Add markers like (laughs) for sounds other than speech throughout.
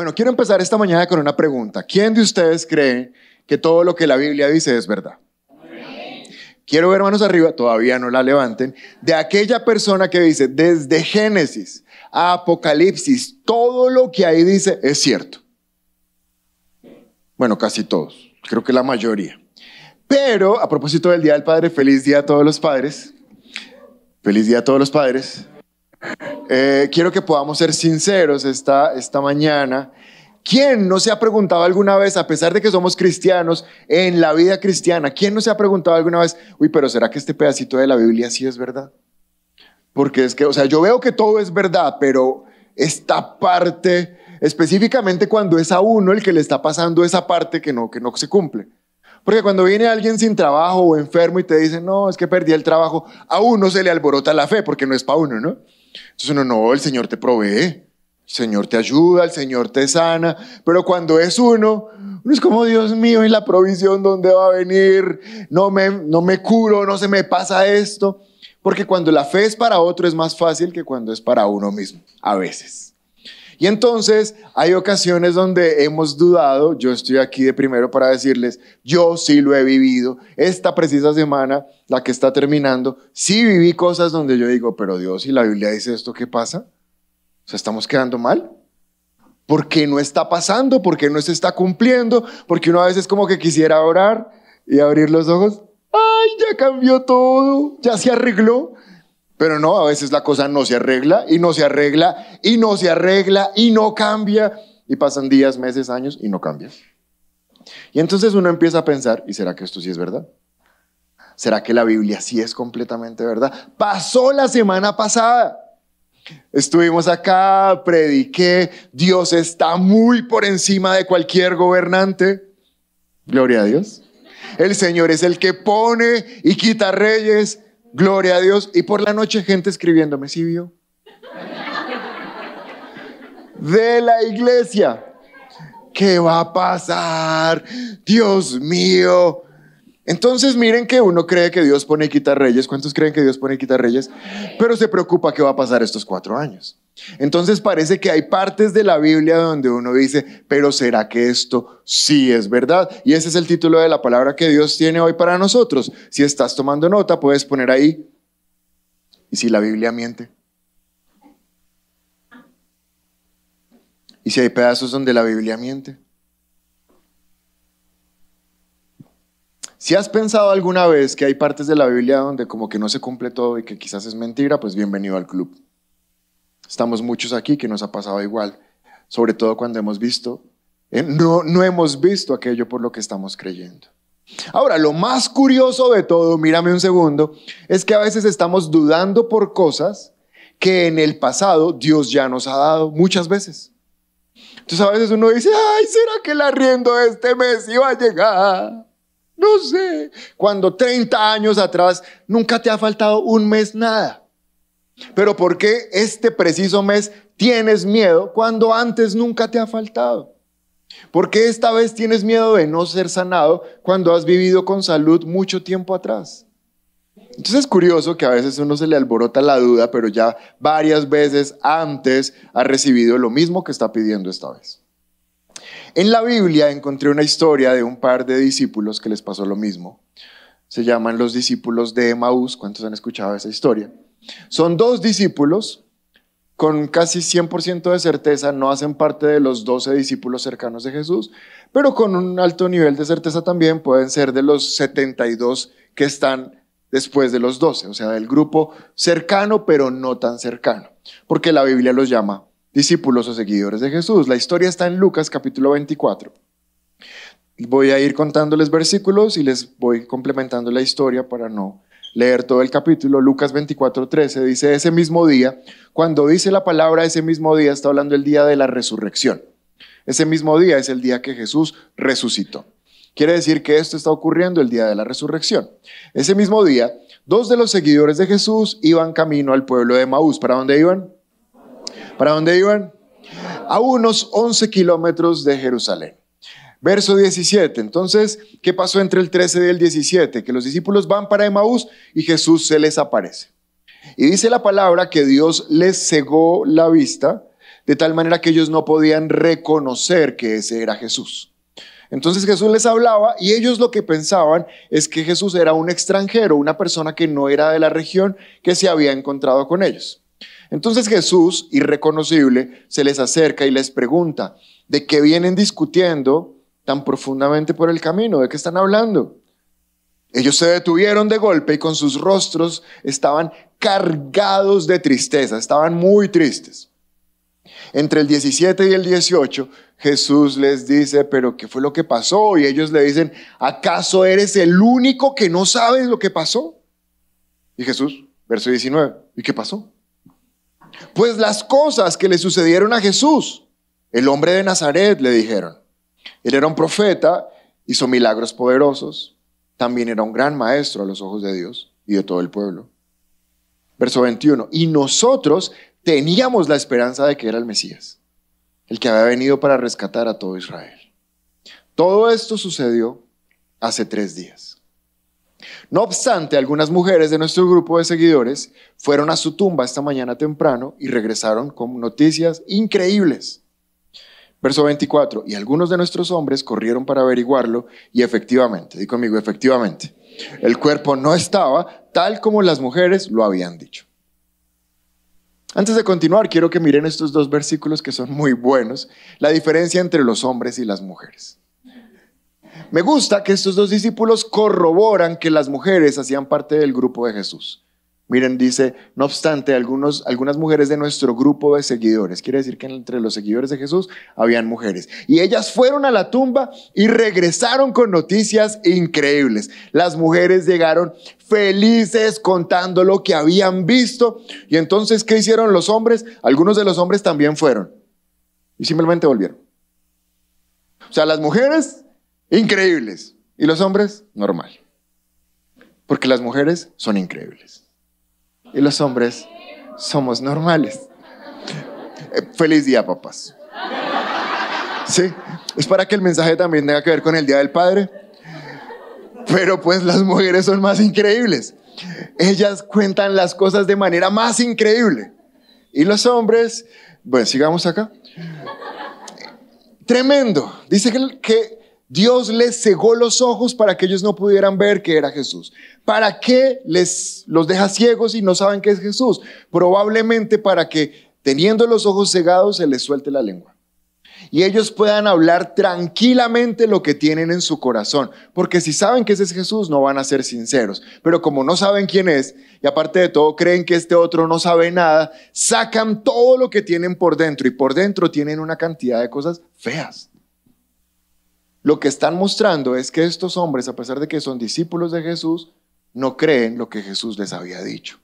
Bueno, quiero empezar esta mañana con una pregunta. ¿Quién de ustedes cree que todo lo que la Biblia dice es verdad? Quiero ver manos arriba, todavía no la levanten, de aquella persona que dice desde Génesis a Apocalipsis, todo lo que ahí dice es cierto. Bueno, casi todos, creo que la mayoría. Pero a propósito del Día del Padre, feliz día a todos los padres. Feliz día a todos los padres. Eh, quiero que podamos ser sinceros esta, esta mañana. ¿Quién no se ha preguntado alguna vez, a pesar de que somos cristianos, en la vida cristiana, quién no se ha preguntado alguna vez, uy, pero ¿será que este pedacito de la Biblia sí es verdad? Porque es que, o sea, yo veo que todo es verdad, pero esta parte, específicamente cuando es a uno el que le está pasando esa parte que no, que no se cumple. Porque cuando viene alguien sin trabajo o enfermo y te dice, no, es que perdí el trabajo, a uno se le alborota la fe porque no es para uno, ¿no? Entonces uno, no, el Señor te provee, el Señor te ayuda, el Señor te sana, pero cuando es uno, uno es como, Dios mío, ¿y la provisión dónde va a venir? No me, no me curo, no se me pasa esto. Porque cuando la fe es para otro es más fácil que cuando es para uno mismo, a veces. Y entonces hay ocasiones donde hemos dudado, yo estoy aquí de primero para decirles, yo sí lo he vivido, esta precisa semana, la que está terminando, sí viví cosas donde yo digo, pero Dios, si la Biblia dice esto, ¿qué pasa? O sea, ¿estamos quedando mal? ¿Por qué no está pasando? ¿Por qué no se está cumpliendo? Porque uno a veces como que quisiera orar y abrir los ojos. ¡Ay, ya cambió todo! ¿Ya se arregló? Pero no, a veces la cosa no se arregla y no se arregla y no se arregla y no cambia. Y pasan días, meses, años y no cambia. Y entonces uno empieza a pensar, ¿y será que esto sí es verdad? ¿Será que la Biblia sí es completamente verdad? Pasó la semana pasada. Estuvimos acá, prediqué, Dios está muy por encima de cualquier gobernante. Gloria a Dios. El Señor es el que pone y quita reyes. Gloria a Dios. Y por la noche gente escribiéndome, ¿sí vio? De la iglesia. ¿Qué va a pasar? Dios mío. Entonces miren que uno cree que Dios pone y quita reyes. ¿Cuántos creen que Dios pone y quita reyes? Pero se preocupa qué va a pasar estos cuatro años. Entonces parece que hay partes de la Biblia donde uno dice, pero ¿será que esto sí es verdad? Y ese es el título de la palabra que Dios tiene hoy para nosotros. Si estás tomando nota, puedes poner ahí, ¿y si la Biblia miente? ¿Y si hay pedazos donde la Biblia miente? Si has pensado alguna vez que hay partes de la Biblia donde como que no se cumple todo y que quizás es mentira, pues bienvenido al club. Estamos muchos aquí que nos ha pasado igual, sobre todo cuando hemos visto, eh, no, no hemos visto aquello por lo que estamos creyendo. Ahora, lo más curioso de todo, mírame un segundo, es que a veces estamos dudando por cosas que en el pasado Dios ya nos ha dado muchas veces. Entonces a veces uno dice, ay, ¿será que el arriendo este mes iba a llegar? No sé, cuando 30 años atrás nunca te ha faltado un mes nada. Pero ¿por qué este preciso mes tienes miedo cuando antes nunca te ha faltado? ¿Por qué esta vez tienes miedo de no ser sanado cuando has vivido con salud mucho tiempo atrás? Entonces es curioso que a veces uno se le alborota la duda, pero ya varias veces antes ha recibido lo mismo que está pidiendo esta vez. En la Biblia encontré una historia de un par de discípulos que les pasó lo mismo. Se llaman los discípulos de Emaús. ¿Cuántos han escuchado esa historia? Son dos discípulos, con casi 100% de certeza no hacen parte de los 12 discípulos cercanos de Jesús, pero con un alto nivel de certeza también pueden ser de los 72 que están después de los 12, o sea, del grupo cercano pero no tan cercano, porque la Biblia los llama discípulos o seguidores de Jesús. La historia está en Lucas capítulo 24. Voy a ir contándoles versículos y les voy complementando la historia para no leer todo el capítulo, Lucas 24:13, dice ese mismo día, cuando dice la palabra ese mismo día, está hablando el día de la resurrección. Ese mismo día es el día que Jesús resucitó. Quiere decir que esto está ocurriendo el día de la resurrección. Ese mismo día, dos de los seguidores de Jesús iban camino al pueblo de Maús. ¿Para dónde iban? ¿Para dónde iban? A unos 11 kilómetros de Jerusalén. Verso 17. Entonces, ¿qué pasó entre el 13 y el 17? Que los discípulos van para Emaús y Jesús se les aparece. Y dice la palabra que Dios les cegó la vista de tal manera que ellos no podían reconocer que ese era Jesús. Entonces Jesús les hablaba y ellos lo que pensaban es que Jesús era un extranjero, una persona que no era de la región que se había encontrado con ellos. Entonces Jesús, irreconocible, se les acerca y les pregunta, ¿de qué vienen discutiendo tan profundamente por el camino? ¿De qué están hablando? Ellos se detuvieron de golpe y con sus rostros estaban cargados de tristeza, estaban muy tristes. Entre el 17 y el 18, Jesús les dice, pero ¿qué fue lo que pasó? Y ellos le dicen, ¿acaso eres el único que no sabes lo que pasó? Y Jesús, verso 19, ¿y qué pasó? Pues las cosas que le sucedieron a Jesús, el hombre de Nazaret, le dijeron. Él era un profeta, hizo milagros poderosos, también era un gran maestro a los ojos de Dios y de todo el pueblo. Verso 21, y nosotros teníamos la esperanza de que era el Mesías, el que había venido para rescatar a todo Israel. Todo esto sucedió hace tres días. No obstante, algunas mujeres de nuestro grupo de seguidores fueron a su tumba esta mañana temprano y regresaron con noticias increíbles. Verso 24, y algunos de nuestros hombres corrieron para averiguarlo y efectivamente, di conmigo, efectivamente, el cuerpo no estaba tal como las mujeres lo habían dicho. Antes de continuar, quiero que miren estos dos versículos que son muy buenos, la diferencia entre los hombres y las mujeres. Me gusta que estos dos discípulos corroboran que las mujeres hacían parte del grupo de Jesús. Miren, dice, no obstante, algunas mujeres de nuestro grupo de seguidores, quiere decir que entre los seguidores de Jesús habían mujeres. Y ellas fueron a la tumba y regresaron con noticias increíbles. Las mujeres llegaron felices contando lo que habían visto. Y entonces, ¿qué hicieron los hombres? Algunos de los hombres también fueron. Y simplemente volvieron. O sea, las mujeres increíbles. Y los hombres, normal. Porque las mujeres son increíbles. Y los hombres somos normales. Eh, feliz día, papás. Sí, es para que el mensaje también tenga que ver con el Día del Padre. Pero pues las mujeres son más increíbles. Ellas cuentan las cosas de manera más increíble. Y los hombres, bueno, sigamos acá. Tremendo. Dice que, que Dios les cegó los ojos para que ellos no pudieran ver que era Jesús. ¿Para qué les los deja ciegos y no saben que es Jesús? Probablemente para que teniendo los ojos cegados se les suelte la lengua. Y ellos puedan hablar tranquilamente lo que tienen en su corazón. Porque si saben que ese es Jesús, no van a ser sinceros. Pero como no saben quién es, y aparte de todo creen que este otro no sabe nada, sacan todo lo que tienen por dentro. Y por dentro tienen una cantidad de cosas feas. Lo que están mostrando es que estos hombres, a pesar de que son discípulos de Jesús, no creen lo que Jesús les había dicho.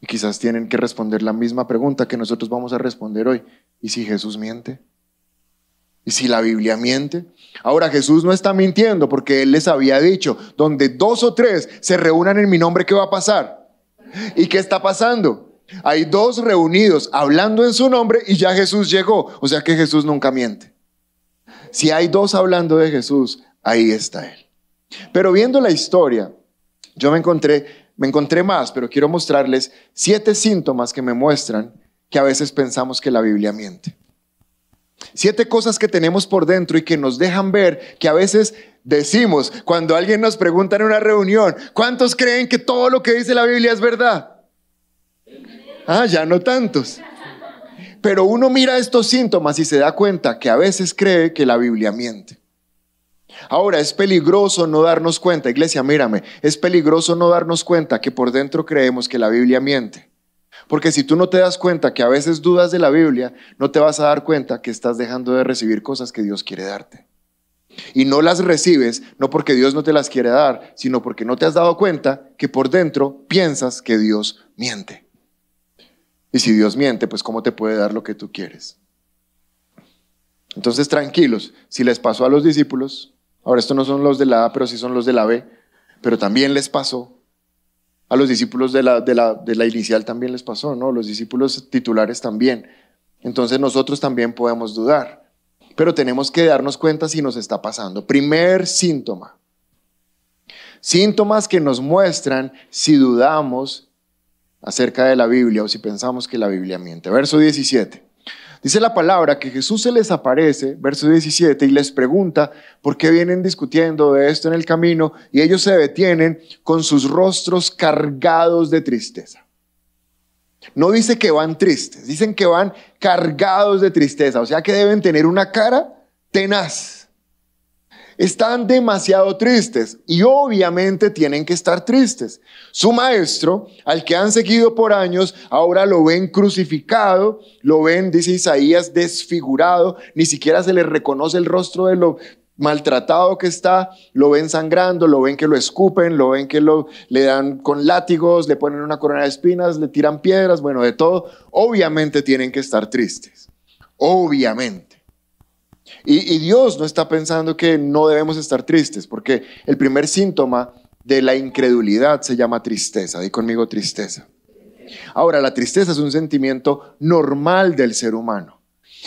Y quizás tienen que responder la misma pregunta que nosotros vamos a responder hoy. ¿Y si Jesús miente? ¿Y si la Biblia miente? Ahora Jesús no está mintiendo porque Él les había dicho, donde dos o tres se reúnan en mi nombre, ¿qué va a pasar? ¿Y qué está pasando? Hay dos reunidos hablando en su nombre y ya Jesús llegó. O sea que Jesús nunca miente. Si hay dos hablando de Jesús, ahí está Él. Pero viendo la historia, yo me encontré, me encontré más, pero quiero mostrarles siete síntomas que me muestran que a veces pensamos que la Biblia miente. Siete cosas que tenemos por dentro y que nos dejan ver que a veces decimos, cuando alguien nos pregunta en una reunión, ¿cuántos creen que todo lo que dice la Biblia es verdad? Ah, ya no tantos. Pero uno mira estos síntomas y se da cuenta que a veces cree que la Biblia miente. Ahora, es peligroso no darnos cuenta, iglesia, mírame, es peligroso no darnos cuenta que por dentro creemos que la Biblia miente. Porque si tú no te das cuenta que a veces dudas de la Biblia, no te vas a dar cuenta que estás dejando de recibir cosas que Dios quiere darte. Y no las recibes no porque Dios no te las quiere dar, sino porque no te has dado cuenta que por dentro piensas que Dios miente. Y si Dios miente, pues ¿cómo te puede dar lo que tú quieres? Entonces, tranquilos, si les pasó a los discípulos, ahora estos no son los de la A, pero sí son los de la B, pero también les pasó. A los discípulos de la, de la, de la inicial también les pasó, ¿no? Los discípulos titulares también. Entonces nosotros también podemos dudar, pero tenemos que darnos cuenta si nos está pasando. Primer síntoma. Síntomas que nos muestran si dudamos acerca de la Biblia o si pensamos que la Biblia miente. Verso 17. Dice la palabra que Jesús se les aparece, verso 17, y les pregunta por qué vienen discutiendo de esto en el camino y ellos se detienen con sus rostros cargados de tristeza. No dice que van tristes, dicen que van cargados de tristeza, o sea que deben tener una cara tenaz están demasiado tristes y obviamente tienen que estar tristes. Su maestro, al que han seguido por años, ahora lo ven crucificado, lo ven, dice Isaías, desfigurado, ni siquiera se le reconoce el rostro de lo maltratado que está, lo ven sangrando, lo ven que lo escupen, lo ven que lo, le dan con látigos, le ponen una corona de espinas, le tiran piedras, bueno, de todo. Obviamente tienen que estar tristes. Obviamente. Y, Dios no está pensando que no debemos estar tristes, porque el primer síntoma de la incredulidad se llama tristeza. Di conmigo tristeza. Ahora, la tristeza es un sentimiento normal del ser humano.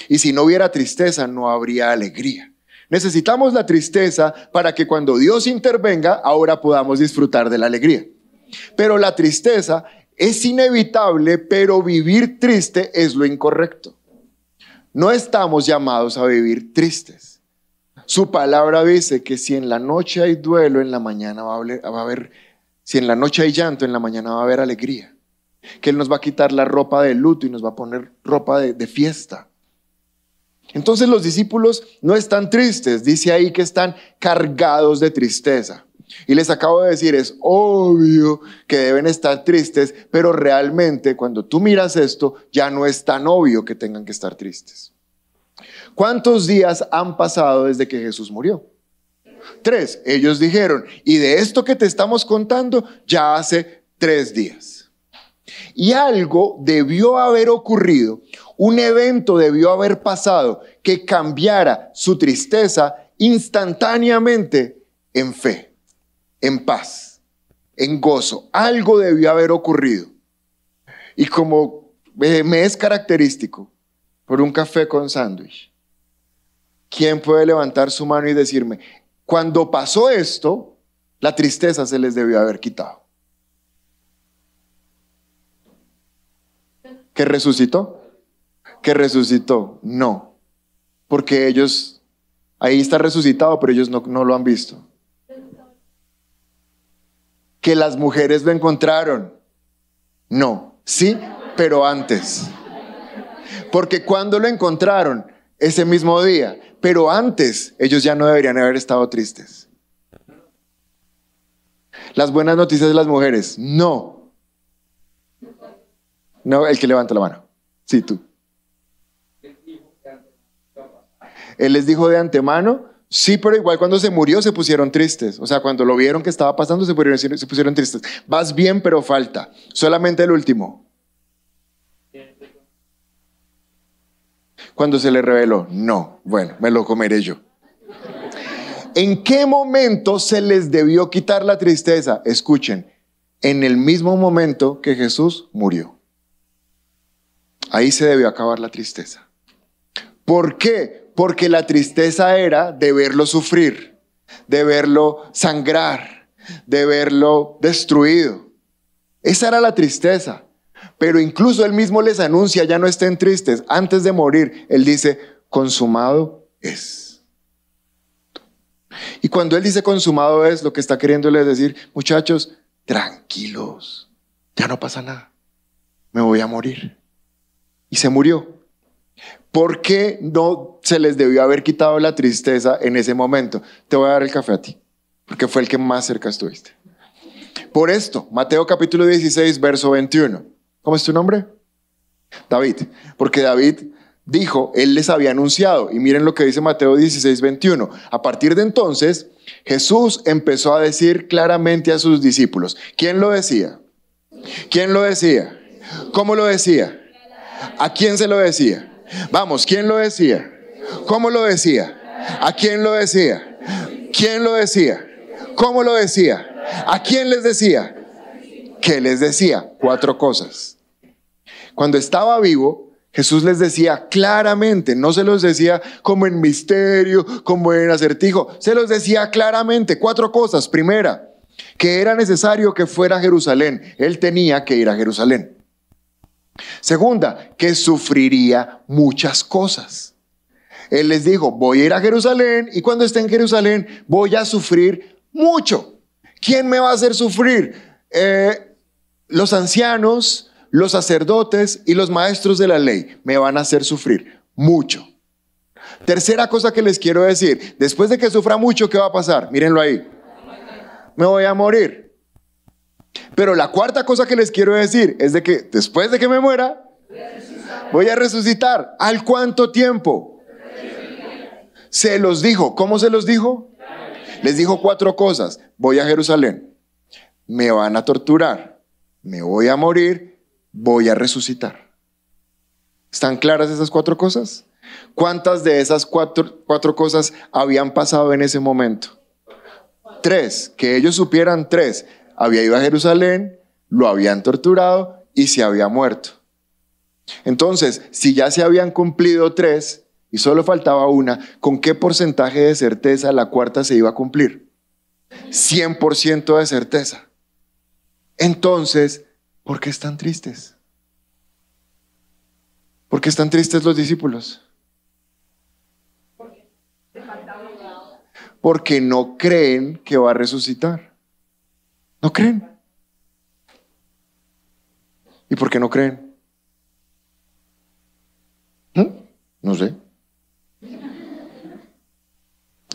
Y si no hubiera tristeza, no habría alegría. Necesitamos la tristeza para que cuando Dios intervenga, ahora podamos disfrutar de la alegría. Pero la tristeza es inevitable, pero vivir triste es lo incorrecto. No estamos llamados a vivir tristes. Su palabra dice que si en la noche hay duelo, en la mañana va a, haber, si en la noche hay llanto, en la mañana va a haber alegría. Que Él nos va a quitar la ropa de luto y nos va a poner ropa de, de fiesta. Entonces los discípulos no están tristes, dice ahí que están cargados de tristeza. Y les acabo de decir, es obvio que deben estar tristes, pero realmente cuando tú miras esto, ya no es tan obvio que tengan que estar tristes. ¿Cuántos días han pasado desde que Jesús murió? Tres. Ellos dijeron, y de esto que te estamos contando, ya hace tres días. Y algo debió haber ocurrido, un evento debió haber pasado que cambiara su tristeza instantáneamente en fe en paz, en gozo. Algo debió haber ocurrido. Y como me es característico, por un café con sándwich, ¿quién puede levantar su mano y decirme, cuando pasó esto, la tristeza se les debió haber quitado? ¿Que resucitó? ¿Que resucitó? No, porque ellos, ahí está resucitado, pero ellos no, no lo han visto que las mujeres lo encontraron. No, sí, pero antes. Porque cuando lo encontraron, ese mismo día, pero antes, ellos ya no deberían haber estado tristes. Las buenas noticias de las mujeres, no. No, el que levanta la mano. Sí, tú. Él les dijo de antemano Sí, pero igual cuando se murió se pusieron tristes. O sea, cuando lo vieron que estaba pasando se pusieron, se pusieron tristes. Vas bien, pero falta. Solamente el último. Cuando se le reveló, no, bueno, me lo comeré yo. ¿En qué momento se les debió quitar la tristeza? Escuchen, en el mismo momento que Jesús murió. Ahí se debió acabar la tristeza. ¿Por qué? Porque la tristeza era de verlo sufrir, de verlo sangrar, de verlo destruido. Esa era la tristeza. Pero incluso él mismo les anuncia, ya no estén tristes. Antes de morir, él dice, consumado es. Y cuando él dice consumado es, lo que está queriéndoles decir, muchachos, tranquilos, ya no pasa nada, me voy a morir. Y se murió. ¿Por qué no se les debió haber quitado la tristeza en ese momento? Te voy a dar el café a ti, porque fue el que más cerca estuviste. Por esto, Mateo capítulo 16, verso 21. ¿Cómo es tu nombre? David. Porque David dijo, él les había anunciado. Y miren lo que dice Mateo 16, 21. A partir de entonces, Jesús empezó a decir claramente a sus discípulos. ¿Quién lo decía? ¿Quién lo decía? ¿Cómo lo decía? ¿A quién se lo decía? Vamos, ¿quién lo decía? ¿Cómo lo decía? ¿A quién lo decía? ¿Quién lo decía? ¿Cómo lo decía? ¿A quién les decía? ¿Qué les decía? Cuatro cosas. Cuando estaba vivo, Jesús les decía claramente, no se los decía como en misterio, como en acertijo, se los decía claramente cuatro cosas. Primera, que era necesario que fuera a Jerusalén. Él tenía que ir a Jerusalén. Segunda, que sufriría muchas cosas. Él les dijo, voy a ir a Jerusalén y cuando esté en Jerusalén voy a sufrir mucho. ¿Quién me va a hacer sufrir? Eh, los ancianos, los sacerdotes y los maestros de la ley me van a hacer sufrir mucho. Tercera cosa que les quiero decir, después de que sufra mucho, ¿qué va a pasar? Mírenlo ahí. Me voy a morir. Pero la cuarta cosa que les quiero decir es de que después de que me muera, voy a resucitar. ¿Al cuánto tiempo? Se los dijo. ¿Cómo se los dijo? Les dijo cuatro cosas. Voy a Jerusalén. Me van a torturar. Me voy a morir. Voy a resucitar. ¿Están claras esas cuatro cosas? ¿Cuántas de esas cuatro, cuatro cosas habían pasado en ese momento? Tres. Que ellos supieran tres había ido a Jerusalén, lo habían torturado y se había muerto. Entonces, si ya se habían cumplido tres y solo faltaba una, ¿con qué porcentaje de certeza la cuarta se iba a cumplir? 100% de certeza. Entonces, ¿por qué están tristes? ¿Por qué están tristes los discípulos? Porque no creen que va a resucitar. ¿No creen? ¿Y por qué no creen? No sé.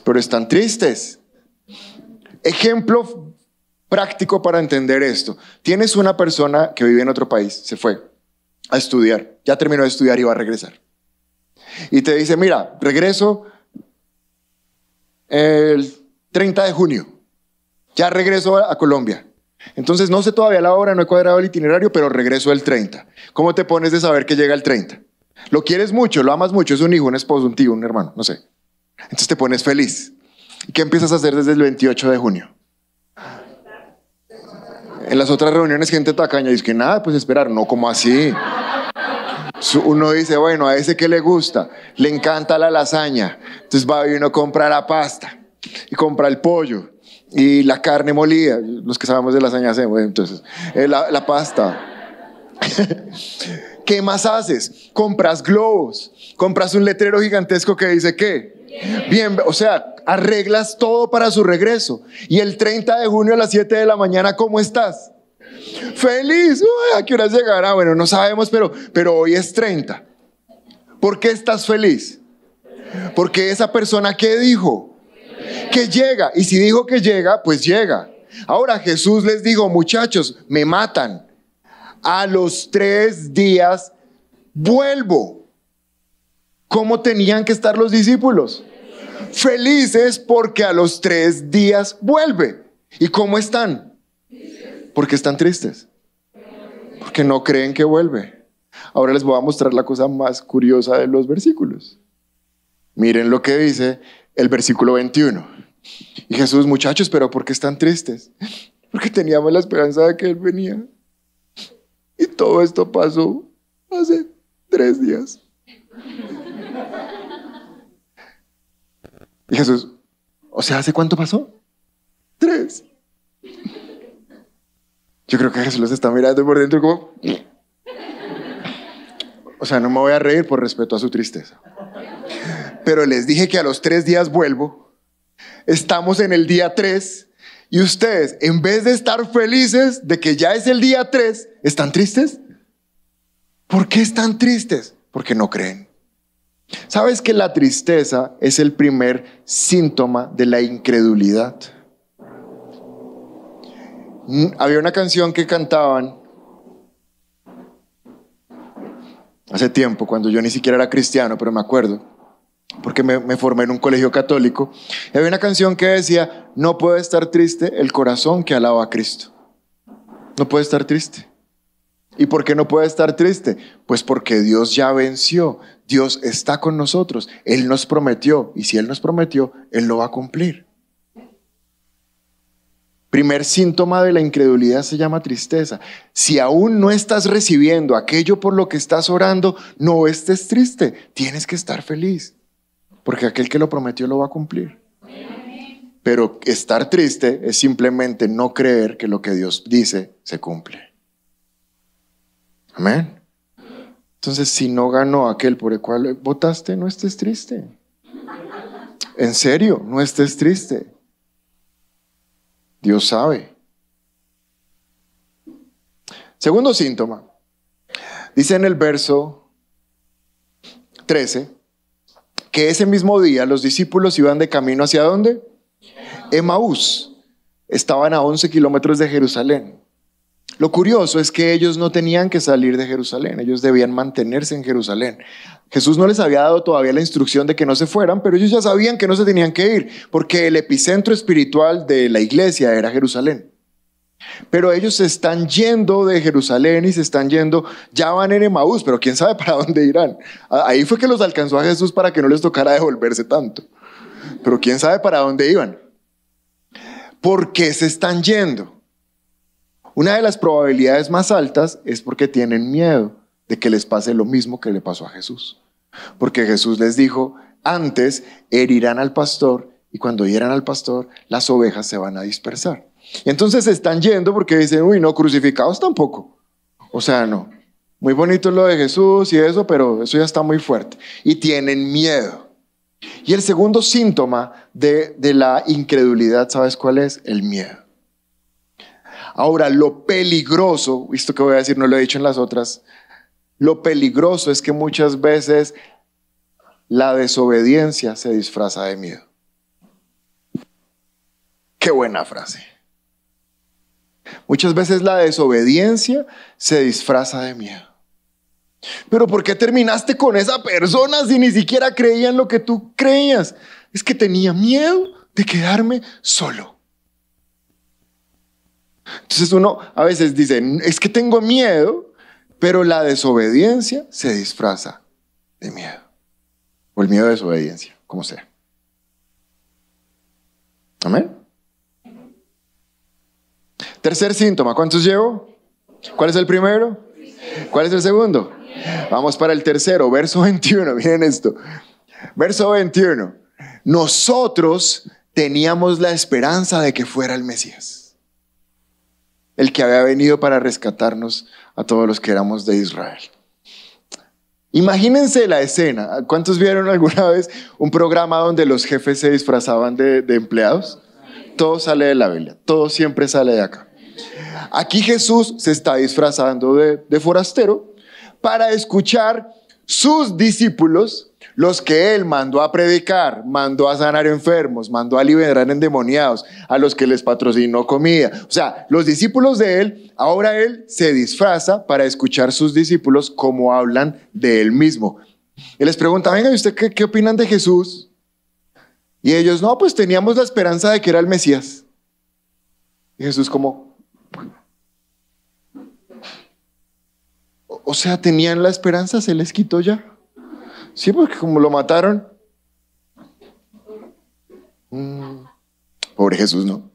Pero están tristes. Ejemplo práctico para entender esto. Tienes una persona que vive en otro país, se fue a estudiar, ya terminó de estudiar y va a regresar. Y te dice, mira, regreso el 30 de junio. Ya regreso a Colombia. Entonces no sé todavía la hora, no he cuadrado el itinerario, pero regreso el 30. ¿Cómo te pones de saber que llega el 30? Lo quieres mucho, lo amas mucho, es un hijo, un esposo, un tío, un hermano, no sé. Entonces te pones feliz. ¿Y qué empiezas a hacer desde el 28 de junio? En las otras reuniones gente tacaña dice que nada, pues esperar, no como así. Uno dice, bueno, a ese que le gusta, le encanta la lasaña, entonces va y uno compra la pasta y compra el pollo y la carne molida, los que sabemos de lasaña hacemos, entonces, eh, la, pasta. (laughs) ¿Qué más haces? Compras globos, compras un letrero gigantesco que dice qué. Bien, o sea, arreglas todo para su regreso. Y el 30 de junio a las 7 de la mañana, ¿cómo estás? Feliz. ¿A qué hora llegará? Bueno, no sabemos, pero, pero hoy es 30. ¿Por qué estás feliz? Porque esa persona que dijo, que llega. Y si dijo que llega, pues llega. Ahora Jesús les dijo, muchachos, me matan. A los tres días vuelvo. ¿Cómo tenían que estar los discípulos? Felices porque a los tres días vuelve. ¿Y cómo están? Porque están tristes. Porque no creen que vuelve. Ahora les voy a mostrar la cosa más curiosa de los versículos. Miren lo que dice el versículo 21. Y Jesús, muchachos, pero ¿por qué están tristes? Porque teníamos la esperanza de que Él venía. Y todo esto pasó hace tres días. Y Jesús, o sea, ¿hace cuánto pasó? Tres. Yo creo que Jesús los está mirando por dentro como... O sea, no me voy a reír por respeto a su tristeza pero les dije que a los tres días vuelvo. Estamos en el día tres y ustedes, en vez de estar felices de que ya es el día tres, ¿están tristes? ¿Por qué están tristes? Porque no creen. ¿Sabes que la tristeza es el primer síntoma de la incredulidad? Mm, había una canción que cantaban hace tiempo, cuando yo ni siquiera era cristiano, pero me acuerdo porque me, formé en un colegio católico, y había una canción que decía, no puede estar triste el corazón que alaba a Cristo. No puede estar triste. ¿Y por qué no puede estar triste? Pues porque Dios ya venció, Dios está con nosotros, Él nos prometió, y si Él nos prometió, Él lo va a cumplir. Primer síntoma de la incredulidad se llama tristeza. Si aún no estás recibiendo aquello por lo que estás orando, no estés triste, tienes que estar feliz porque aquel que lo prometió lo va a cumplir. Pero estar triste es simplemente no creer que lo que Dios dice se cumple. Amén. Entonces, si no ganó aquel por el cual votaste, no estés triste. En serio, no estés triste. Dios sabe. Segundo síntoma. Dice en el verso 13 que ese mismo día los discípulos iban de camino hacia dónde? Emaús. Estaban a 11 kilómetros de Jerusalén. Lo curioso es que ellos no tenían que salir de Jerusalén, ellos debían mantenerse en Jerusalén. Jesús no les había dado todavía la instrucción de que no se fueran, pero ellos ya sabían que no se tenían que ir, porque el epicentro espiritual de la iglesia era Jerusalén. Pero ellos se están yendo de Jerusalén y se están yendo, ya van en Emaús, pero quién sabe (laughs) para dónde irán. Ahí fue que los alcanzó a Jesús para que no les tocara devolverse tanto. Pero quién sabe para dónde iban. ¿Por qué se están yendo? Una de las probabilidades más altas es porque tienen miedo de que les pase lo mismo que le pasó a Jesús. Porque Jesús les dijo, antes herirán al pastor y cuando hieran al pastor, las ovejas se van a dispersar. Entonces se están yendo porque dicen, uy, no, crucificados tampoco. O sea, no. Muy bonito lo de Jesús y eso, pero eso ya está muy fuerte. Y tienen miedo. Y el segundo síntoma de, de la incredulidad, ¿sabes cuál es? El miedo. Ahora, lo peligroso, esto que voy a decir no lo he dicho en las otras, lo peligroso es que muchas veces la desobediencia se disfraza de miedo. Qué buena frase. Muchas veces la desobediencia se disfraza de miedo. Pero ¿por qué terminaste con esa persona si ni siquiera creía en lo que tú creías? Es que tenía miedo de quedarme solo. Entonces uno a veces dice, es que tengo miedo, pero la desobediencia se disfraza de miedo. O el miedo de desobediencia, como sea. Amén. Tercer síntoma, ¿cuántos llevo? ¿Cuál es el primero? ¿Cuál es el segundo? Vamos para el tercero, verso (laughs) 21, miren esto. Verso 21. Nosotros teníamos la esperanza de que fuera el Mesías el que había venido para rescatarnos a todos los que éramos de Israel. Imagínense la escena. ¿Cuántos vieron alguna vez un programa donde los jefes se disfrazaban de, empleados? Todo sale de la Biblia, todo siempre sale de acá. Aquí Jesús se está disfrazando de forastero para escuchar sus discípulos los que él mandó a predicar, mandó a sanar enfermos, mandó a liberar endemoniados, a los que les patrocinó comida. O sea, los discípulos de él, ahora él se disfraza para escuchar sus discípulos cómo hablan de él mismo. Y les pregunta, venga, ¿y usted qué, qué opinan de Jesús? Y ellos, no, pues teníamos la esperanza de que era el Mesías. Y Jesús como, o sea, tenían la esperanza, se les quitó ya. Sí, porque como lo mataron. Mm, pobre Jesús, ¿no?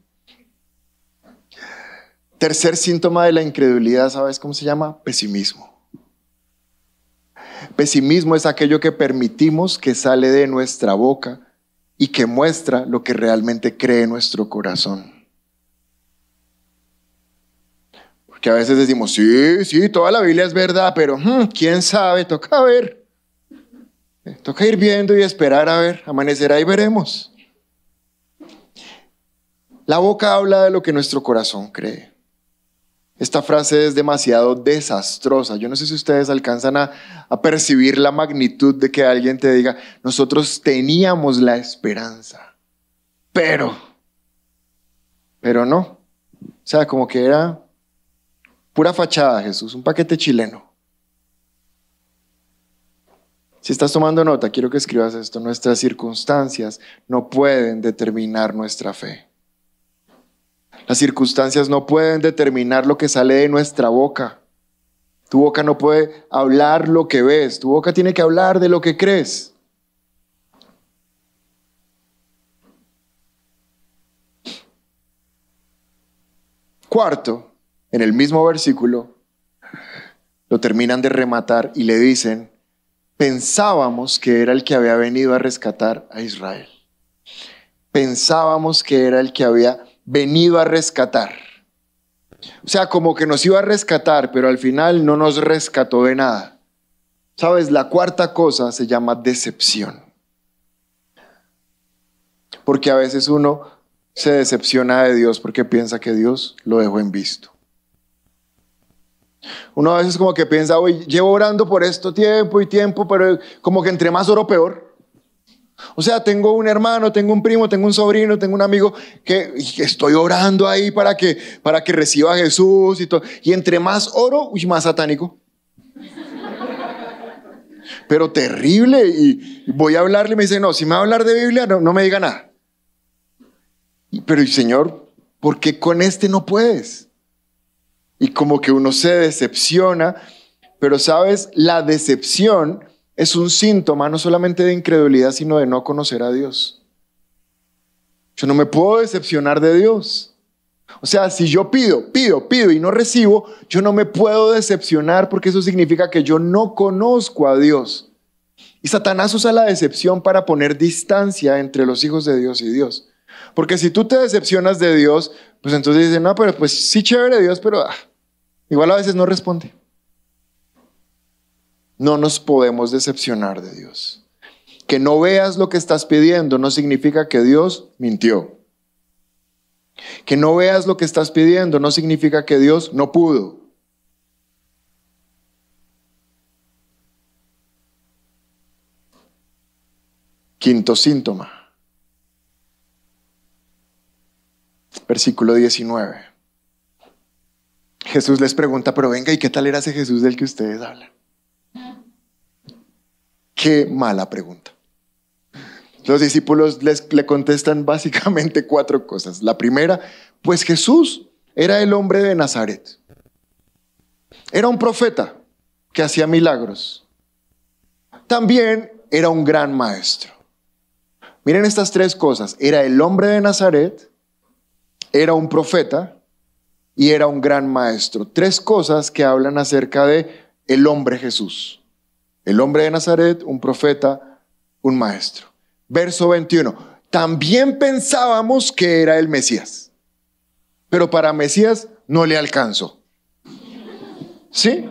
Tercer síntoma de la incredulidad, ¿sabes cómo se llama? Pesimismo. Pesimismo es aquello que permitimos que sale de nuestra boca y que muestra lo que realmente cree nuestro corazón. Porque a veces decimos, sí, sí, toda la Biblia es verdad, pero hmm, quién sabe, toca ver. Toca ir viendo y esperar a ver, amanecerá y veremos. La boca habla de lo que nuestro corazón cree. Esta frase es demasiado desastrosa. Yo no sé si ustedes alcanzan a, a, percibir la magnitud de que alguien te diga, nosotros teníamos la esperanza, pero, pero no. O sea, como que era pura fachada, Jesús, un paquete chileno. Si estás tomando nota, quiero que escribas esto. Nuestras circunstancias no pueden determinar nuestra fe. Las circunstancias no pueden determinar lo que sale de nuestra boca. Tu boca no puede hablar lo que ves. Tu boca tiene que hablar de lo que crees. Cuarto, en el mismo versículo, lo terminan de rematar y le dicen, pensábamos que era el que había venido a rescatar a Israel. Pensábamos que era el que había venido a rescatar. O sea, como que nos iba a rescatar, pero al final no nos rescató de nada. Sabes, la cuarta cosa se llama decepción. Porque a veces uno se decepciona de Dios porque piensa que Dios lo dejó en visto. Uno a veces como que piensa, hoy llevo orando por esto tiempo y tiempo, pero como que entre más oro peor. O sea, tengo un hermano, tengo un primo, tengo un sobrino, tengo un amigo que, estoy orando ahí para que, para que reciba a Jesús y todo. Y entre más oro, más satánico. Pero terrible. Y voy a hablarle y me dice, no, si me va a hablar de Biblia, no, no me diga nada. Pero, Señor, ¿por qué con este no puedes? Y como que uno se decepciona, pero sabes, la decepción es un síntoma no solamente de incredulidad, sino de no conocer a Dios. Yo no me puedo decepcionar de Dios. O sea, si yo pido, pido, pido y no recibo, yo no me puedo decepcionar porque eso significa que yo no conozco a Dios. Y Satanás usa la decepción para poner distancia entre los hijos de Dios y Dios. Porque si tú te decepcionas de Dios, pues entonces dicen, no, pero pues sí chévere Dios, pero ah, igual a veces no responde. No nos podemos decepcionar de Dios. Que no veas lo que estás pidiendo no significa que Dios mintió. Que no veas lo que estás pidiendo no significa que Dios no pudo. Quinto síntoma. Versículo 19. Jesús les pregunta, pero venga, ¿y qué tal era ese Jesús del que ustedes hablan? Qué mala pregunta. Los discípulos les, le contestan básicamente (laughs) cuatro cosas. La primera, pues Jesús era el hombre de Nazaret. Era un profeta que hacía milagros. También era un gran maestro. Miren estas tres cosas. Era el hombre de Nazaret, era un profeta y era un gran maestro. Tres cosas que hablan acerca de el hombre Jesús. El hombre de Nazaret, un profeta, un maestro. Verso 21. También pensábamos que era el Mesías, pero para Mesías no le alcanzó. ¿Sí?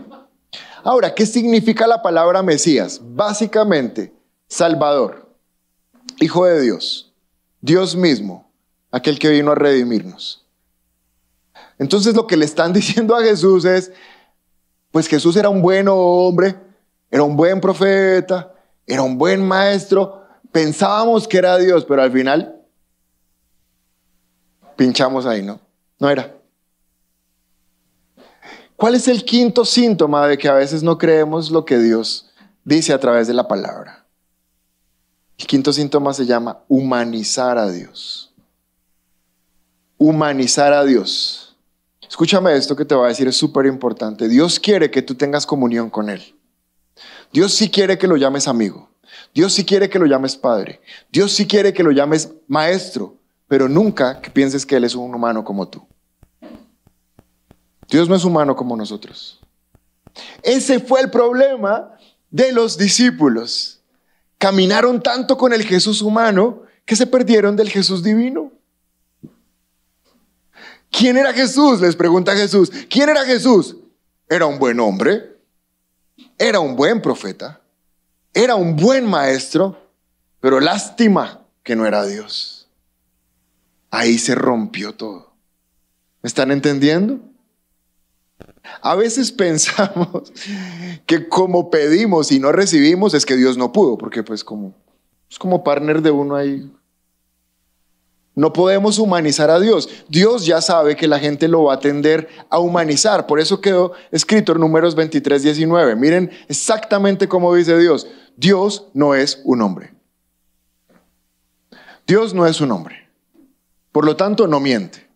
Ahora, ¿qué significa la palabra Mesías? Básicamente, Salvador, Hijo de Dios, Dios mismo, aquel que vino a redimirnos. Entonces lo que le están (laughs) diciendo a Jesús es, pues Jesús era un buen hombre, era un buen profeta, era un buen maestro, pensábamos que era Dios, pero al final pinchamos ahí, ¿no? No era. ¿Cuál es el quinto síntoma de que a veces no creemos lo que Dios dice a través de la palabra? El quinto síntoma se llama humanizar a Dios. Humanizar a Dios. Escúchame esto que te voy a decir, es súper importante. Dios quiere que tú tengas comunión con Él. Dios sí quiere que lo llames amigo. Dios sí quiere que lo llames padre. Dios sí quiere que lo llames maestro, pero nunca que pienses que Él es un humano como tú. Dios no es humano como nosotros. Ese fue el problema de los discípulos. Caminaron tanto con el Jesús humano que se perdieron del Jesús divino. ¿Quién era Jesús? Les pregunta Jesús. ¿Quién era Jesús? Era un buen hombre, era un buen profeta, era un buen maestro, pero lástima que no era Dios. Ahí se rompió todo. ¿Me están entendiendo? A veces (laughs) pensamos que como pedimos y no recibimos es que Dios no pudo, porque pues como es como partner de uno ahí no podemos humanizar a Dios. Dios ya sabe que la gente lo va a tender a humanizar. Por eso quedó escrito en números 23, 19. Miren exactamente cómo dice Dios. Dios no es un hombre. Dios no es un hombre. Por lo tanto, no miente.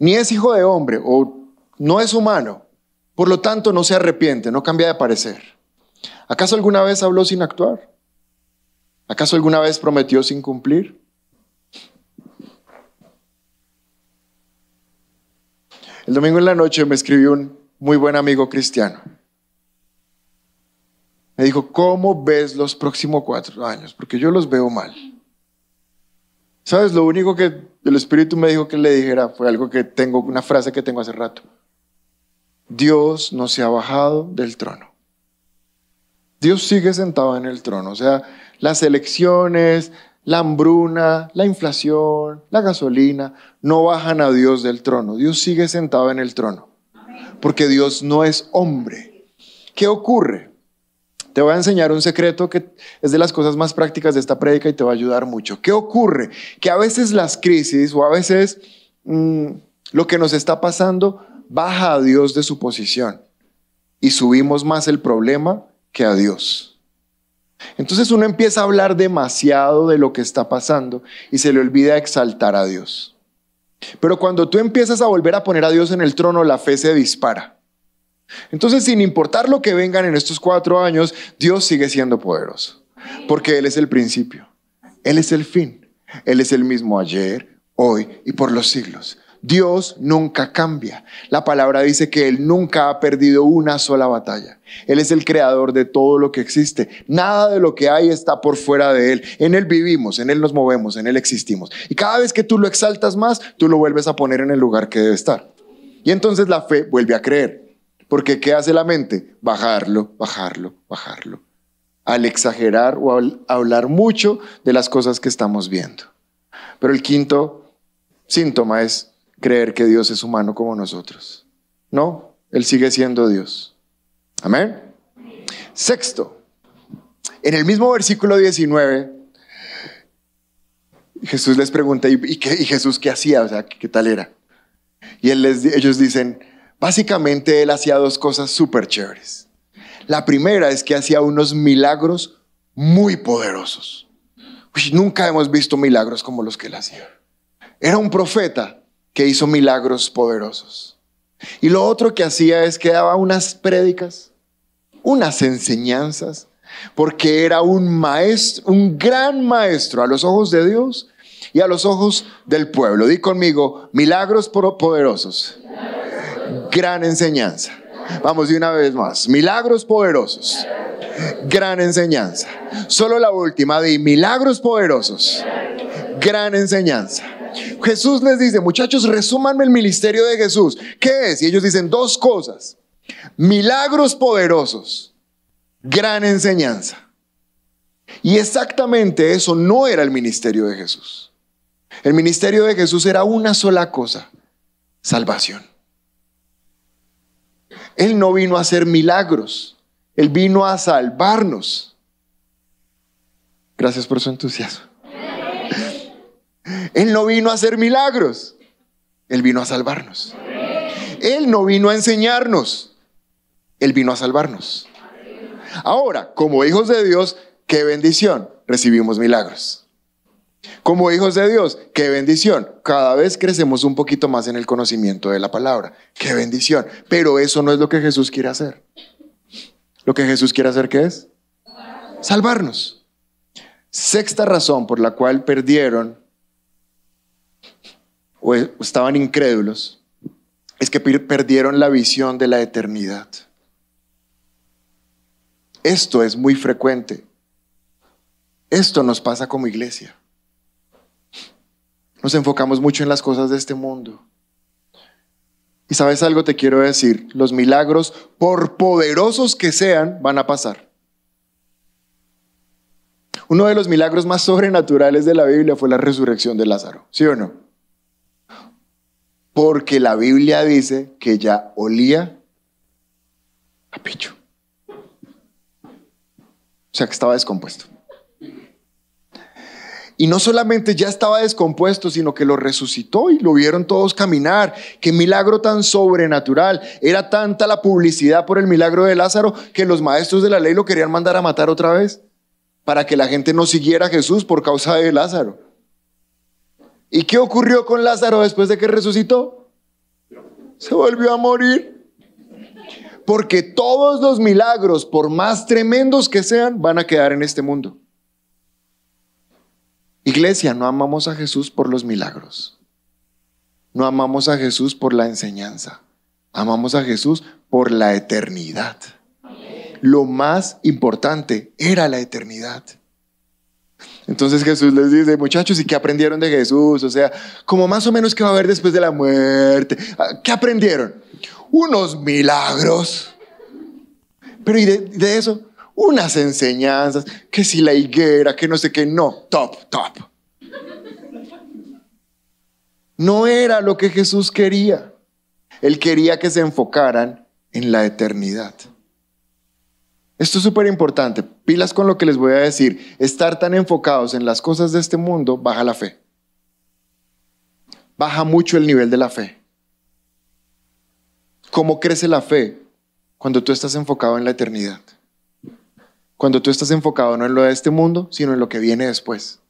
Ni es hijo de hombre o no es humano. Por lo tanto, no se arrepiente, no cambia de parecer. ¿Acaso alguna vez habló sin actuar? ¿Acaso alguna vez prometió sin cumplir? El domingo en la noche me escribió un muy buen amigo cristiano. Me dijo, ¿cómo ves los próximos cuatro años? Porque yo los veo mal. ¿Sabes? Lo único que el Espíritu me dijo que le dijera fue algo que tengo, una frase que tengo hace rato. Dios no se ha bajado del trono. Dios sigue sentado en el trono. O sea, las elecciones, la hambruna, la inflación, la gasolina, no bajan a Dios del trono. Dios sigue sentado en el trono. Porque Dios no es hombre. ¿Qué ocurre? Te voy a enseñar un secreto que es de las cosas más prácticas de esta prédica y te va a ayudar mucho. ¿Qué ocurre? Que a veces las crisis o a veces mm, lo que nos está pasando baja a Dios de su posición y subimos más el problema que a Dios. Entonces uno empieza a hablar demasiado de lo que está pasando y se le olvida exaltar a Dios. Pero cuando tú empiezas a volver a poner a Dios en el trono, la fe se dispara. Entonces, sin importar lo que vengan en estos cuatro años, Dios sigue siendo poderoso. Porque Él es el principio. Él es el fin. Él es el mismo ayer, hoy y por los siglos. Dios nunca cambia. La palabra dice que Él nunca ha perdido una sola batalla. Él es el creador de todo lo que existe. Nada de lo que hay está por fuera de Él. En Él vivimos, en Él nos movemos, en Él existimos. Y cada vez que tú lo exaltas más, tú lo vuelves a poner en el lugar que debe estar. Y entonces la fe vuelve a creer. Porque ¿qué hace la mente? Bajarlo, bajarlo, bajarlo. Al exagerar o al hablar mucho de las cosas que estamos viendo. Pero el quinto síntoma es creer que Dios es humano como nosotros. No, Él sigue siendo Dios. Amén. Sexto, en el mismo versículo 19, Jesús les pregunta, ¿y, Jesús qué hacía? O sea, ¿qué, tal era? Y ellos dicen, básicamente Él hacía dos cosas súper chéveres. La primera es que hacía unos milagros muy poderosos. nunca hemos visto milagros como los que Él hacía. Era un profeta que hizo milagros poderosos. Y lo otro que hacía es que daba unas prédicas, unas enseñanzas, porque era un maestro, un gran maestro a los ojos de Dios y a los ojos del pueblo. Di conmigo, milagros poderosos. Gran enseñanza. Vamos de una vez más. Milagros poderosos. Gran enseñanza. Solo la última, di milagros poderosos. Gran enseñanza. Jesús les dice, muchachos, resúmanme el ministerio de Jesús. ¿Qué es? Y ellos dicen dos cosas. Milagros poderosos, gran enseñanza. Y exactamente eso no era el ministerio de Jesús. El ministerio de Jesús era una sola cosa, salvación. Él no vino a hacer milagros, Él vino a salvarnos. Gracias por su entusiasmo. Él no vino a hacer milagros, Él vino a salvarnos. Él no vino a enseñarnos, Él vino a salvarnos. Ahora, como hijos de Dios, qué bendición, recibimos milagros. Como hijos de Dios, qué bendición. Cada vez crecemos un poquito más en el conocimiento de la palabra. Qué bendición. Pero eso no es lo que Jesús quiere hacer. Lo que Jesús quiere hacer, ¿qué es? Salvarnos. Sexta razón por la cual perdieron o estaban incrédulos, es que perdieron la visión de la eternidad. Esto es muy frecuente. Esto nos pasa como iglesia. Nos enfocamos mucho en las cosas de este mundo. Y sabes algo te quiero decir, los milagros, por poderosos que sean, van a pasar. Uno de los milagros más sobrenaturales de la Biblia fue la resurrección de Lázaro, ¿sí o no? Porque la Biblia dice que ya olía a picho. O sea que estaba descompuesto. Y no solamente ya estaba descompuesto, sino que lo resucitó y lo vieron todos caminar. Qué milagro tan sobrenatural. Era tanta la publicidad por el milagro de Lázaro que los maestros de la ley lo querían mandar a matar otra vez para que la gente no siguiera a Jesús por causa de Lázaro. ¿Y qué ocurrió con Lázaro después de que resucitó? Se volvió a morir. Porque todos los milagros, por más tremendos que sean, van a quedar en este mundo. Iglesia, no amamos a Jesús por los milagros. No amamos a Jesús por la enseñanza. Amamos a Jesús por la eternidad. Lo más importante era la eternidad. Entonces Jesús les dice, muchachos, ¿y qué aprendieron de Jesús? O sea, como más o menos qué va a haber después de la muerte. Ah, ¿Qué aprendieron? Unos milagros. Pero ¿y de, eso? unas enseñanzas, que si la higuera, que no sé qué, no, top, top. No era lo que Jesús quería. Él quería que se enfocaran en la eternidad. Esto es súper importante. Pilas con lo que les voy a decir. Estar tan enfocados en las cosas de este mundo baja la fe. Baja mucho el nivel de la fe. ¿Cómo crece la fe? Cuando tú estás enfocado en la eternidad. Cuando tú estás enfocado no en lo de este mundo, sino en lo que viene después.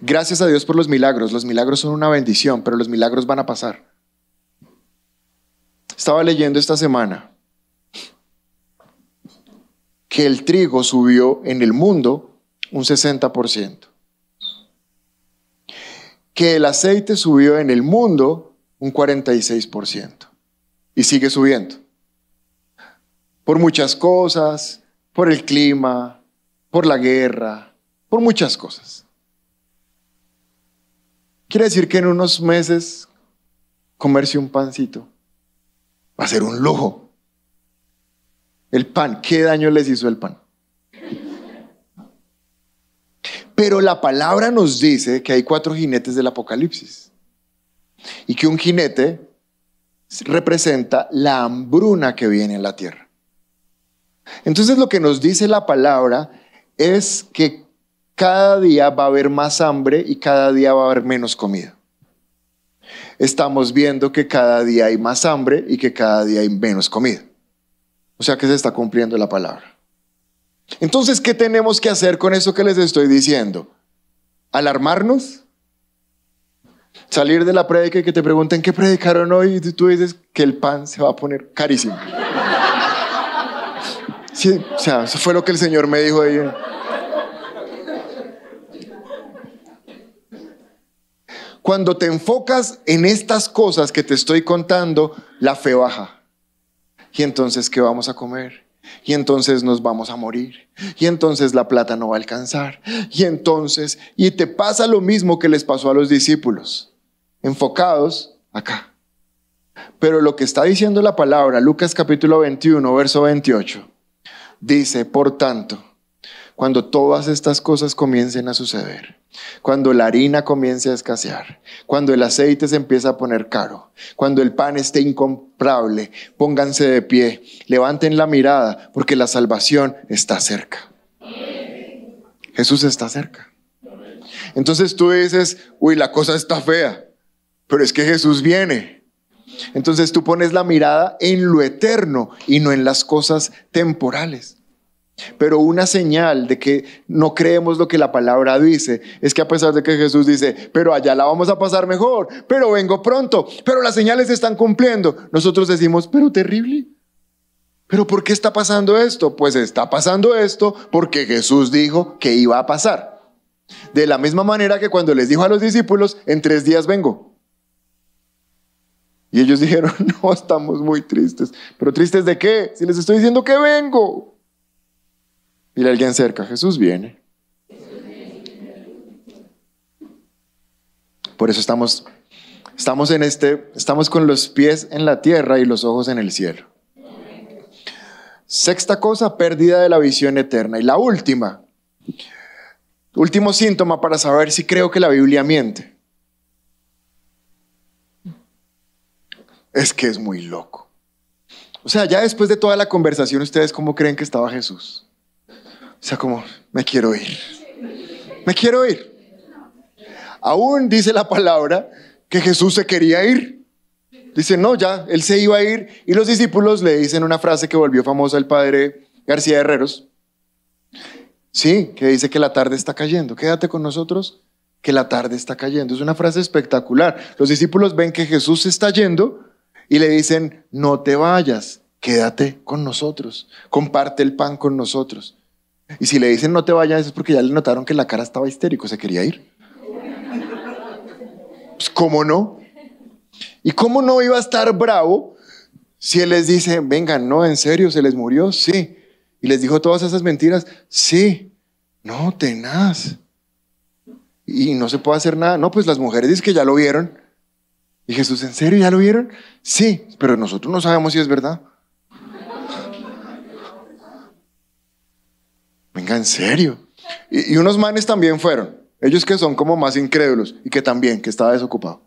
Gracias a Dios por los milagros. Los milagros son una bendición, pero los milagros van a pasar. Estaba leyendo esta semana que el trigo subió en el mundo un 60%. Que el aceite subió en el mundo un 46%. Y sigue subiendo. Por muchas cosas, por el clima, por la guerra, por muchas cosas. Quiere decir que en unos meses comerse un pancito va a ser un lujo. El pan, ¿qué daño les hizo el pan? Pero la palabra nos dice que hay cuatro jinetes del Apocalipsis y que un jinete representa la hambruna que viene en la tierra. Entonces lo que nos dice la palabra es que cada día va a haber más hambre y cada día va a haber menos comida. Estamos viendo que cada día hay más hambre y que cada día hay menos comida. O sea que se está cumpliendo la palabra. Entonces, ¿qué tenemos que hacer con eso que les estoy diciendo? ¿Alarmarnos? Salir de la prédica y que te pregunten qué predicaron hoy y tú dices que el pan se va a poner carísimo. O sea, eso fue lo que el Señor me dijo ahí. Cuando te enfocas en estas cosas que te estoy contando, la fe baja. Y entonces, ¿qué vamos a comer? Y entonces nos vamos a morir. Y entonces la plata no va a alcanzar. Y entonces, y te pasa lo mismo que les pasó a los discípulos, enfocados acá. Pero lo que está diciendo la palabra, Lucas capítulo 21, verso 28, dice, por tanto, cuando todas estas cosas comiencen a suceder, cuando la harina comience a escasear, cuando el aceite se empieza a poner caro, cuando el pan esté incomprable, pónganse de pie, levanten la mirada, porque la salvación está cerca. Jesús está cerca. Entonces tú dices, uy, la cosa está fea, pero es que Jesús viene. Entonces tú pones la mirada en lo eterno y no en las cosas temporales. Pero una señal de que no creemos lo que la palabra dice es que a pesar de que Jesús dice, pero allá la vamos a pasar mejor, pero vengo pronto, pero las señales se están cumpliendo, nosotros decimos, pero terrible. ¿Pero por qué está pasando esto? Pues está pasando esto porque Jesús dijo que iba a pasar. De la misma manera que cuando les dijo a los discípulos, en tres días vengo. Y ellos (laughs) dijeron, no, estamos muy tristes. ¿Pero tristes de qué? Si les estoy diciendo que vengo. Dile a alguien cerca, Jesús viene. Por eso estamos, estamos en este, estamos con los pies en la tierra y los ojos en el cielo. Sexta cosa, pérdida de la visión eterna. Y la última, último síntoma para saber si creo que la Biblia miente. Es que es muy loco. O sea, ya después de toda la conversación, ¿ustedes cómo creen que estaba Jesús? Sea, como, me quiero ir. Me quiero ir. Aún dice la palabra que Jesús se quería ir. Dice, no, ya, él se iba a ir. Y los discípulos le dicen una frase que volvió famosa el padre García Herreros. Sí, que dice que la tarde está cayendo. Quédate con nosotros, que la tarde está cayendo. Es una frase espectacular. Los discípulos ven que Jesús se está yendo y le dicen, no te vayas, quédate con nosotros, comparte el pan con nosotros. Y si le dicen no te vayas es porque ya le notaron que la cara estaba histérico, se quería ir. Pues, ¿cómo no? ¿Y cómo no iba a estar bravo si él les dice, vengan, no, en serio, se les murió? Sí. Y les dijo todas esas mentiras, sí. No, tenaz. Y no se puede hacer nada. No, pues las mujeres dicen que ya lo vieron. Y Jesús, ¿en serio ya lo vieron? Sí, pero nosotros no sabemos si es verdad. Venga, en serio. Y, unos manes también fueron. Ellos que son como más incrédulos y que también, que estaba desocupado.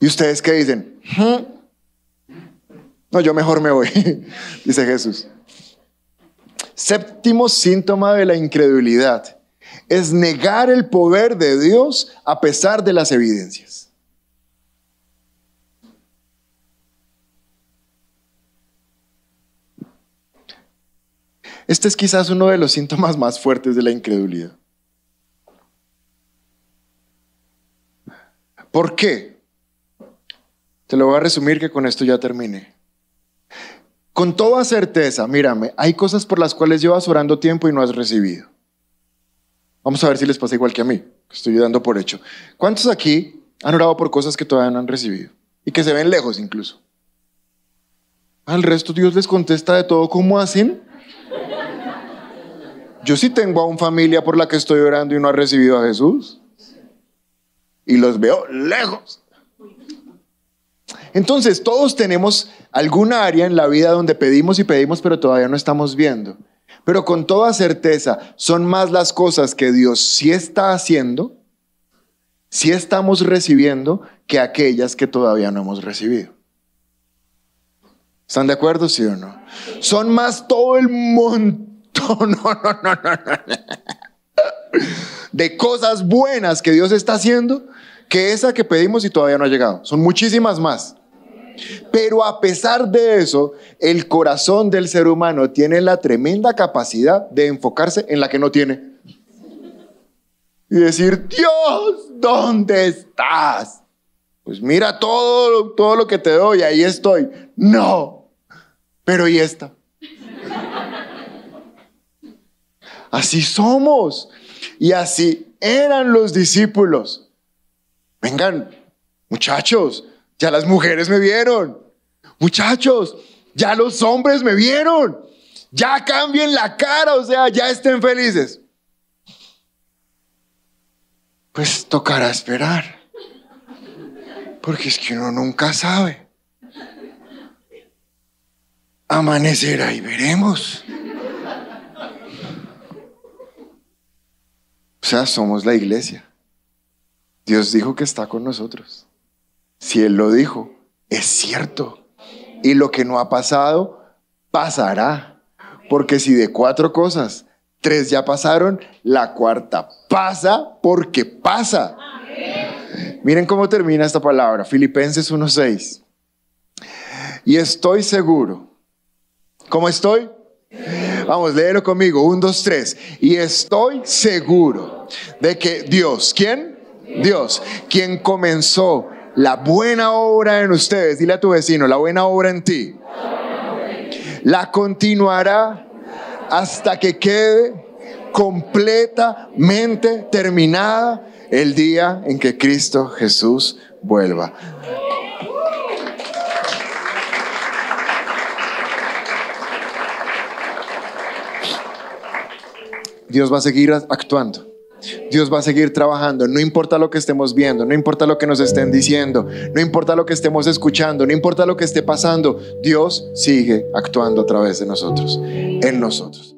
¿Y ustedes qué dicen? "¿Mm? No, yo mejor me voy, (laughs) dice Jesús. Séptimo síntoma de la incredulidad es negar el poder de Dios a pesar de las evidencias. Este es quizás uno de los síntomas más fuertes de la incredulidad. ¿Por qué? Te lo voy a resumir que con esto ya terminé. Con toda certeza, mírame, hay cosas por las cuales llevas orando tiempo y no has recibido. Vamos a ver si les pasa igual que a mí, que estoy dando por hecho. ¿Cuántos aquí han orado por cosas que todavía no han recibido? Y que se ven lejos incluso. Al resto Dios les contesta de todo. ¿Cómo hacen? Yo sí tengo a una familia por la que estoy orando y no ha recibido a Jesús. Y los veo lejos. Entonces, todos tenemos alguna área en la vida donde pedimos y pedimos, pero todavía no estamos viendo. Pero con toda certeza, son más las cosas que Dios sí está haciendo, sí estamos recibiendo, que aquellas que todavía no hemos recibido. ¿Están de acuerdo, sí o no? Son más todo el montón (laughs) no, no, no, no, no, de cosas buenas que Dios está haciendo que esa que pedimos y todavía no ha llegado. Son muchísimas más. Pero a pesar de eso, el corazón del ser humano tiene la tremenda capacidad de enfocarse en la que no tiene. Y decir, Dios, ¿dónde estás? Pues mira todo, todo lo que te doy, ahí estoy. No, pero ¿y esta? Así somos. Y así eran los discípulos. Vengan, muchachos, ya las mujeres me vieron. Muchachos, ya los hombres me vieron. Ya cambien la cara, o sea, ya estén felices. Pues tocará esperar. Porque es que uno nunca sabe. Amanecerá y veremos. O sea, somos la iglesia. Dios dijo que está con nosotros. Si Él lo dijo, es cierto. Y lo que no ha pasado, pasará. Porque si de cuatro cosas, tres ya pasaron, la cuarta pasa porque pasa. Miren cómo termina esta palabra, Filipenses 1.6. Y estoy seguro. ¿Cómo estoy? Vamos, léelo conmigo. Un, dos, tres. Y estoy seguro de que Dios, ¿quién? Dios, quien comenzó la buena obra en ustedes, dile a tu vecino, la buena obra en ti, la continuará hasta que quede completamente terminada el día en que Cristo Jesús vuelva. Dios va a seguir actuando. Dios va a seguir trabajando, no importa lo que estemos viendo, no importa lo que nos estén diciendo, no importa lo que estemos escuchando, no importa lo que esté pasando, Dios sigue actuando a través de nosotros, en nosotros.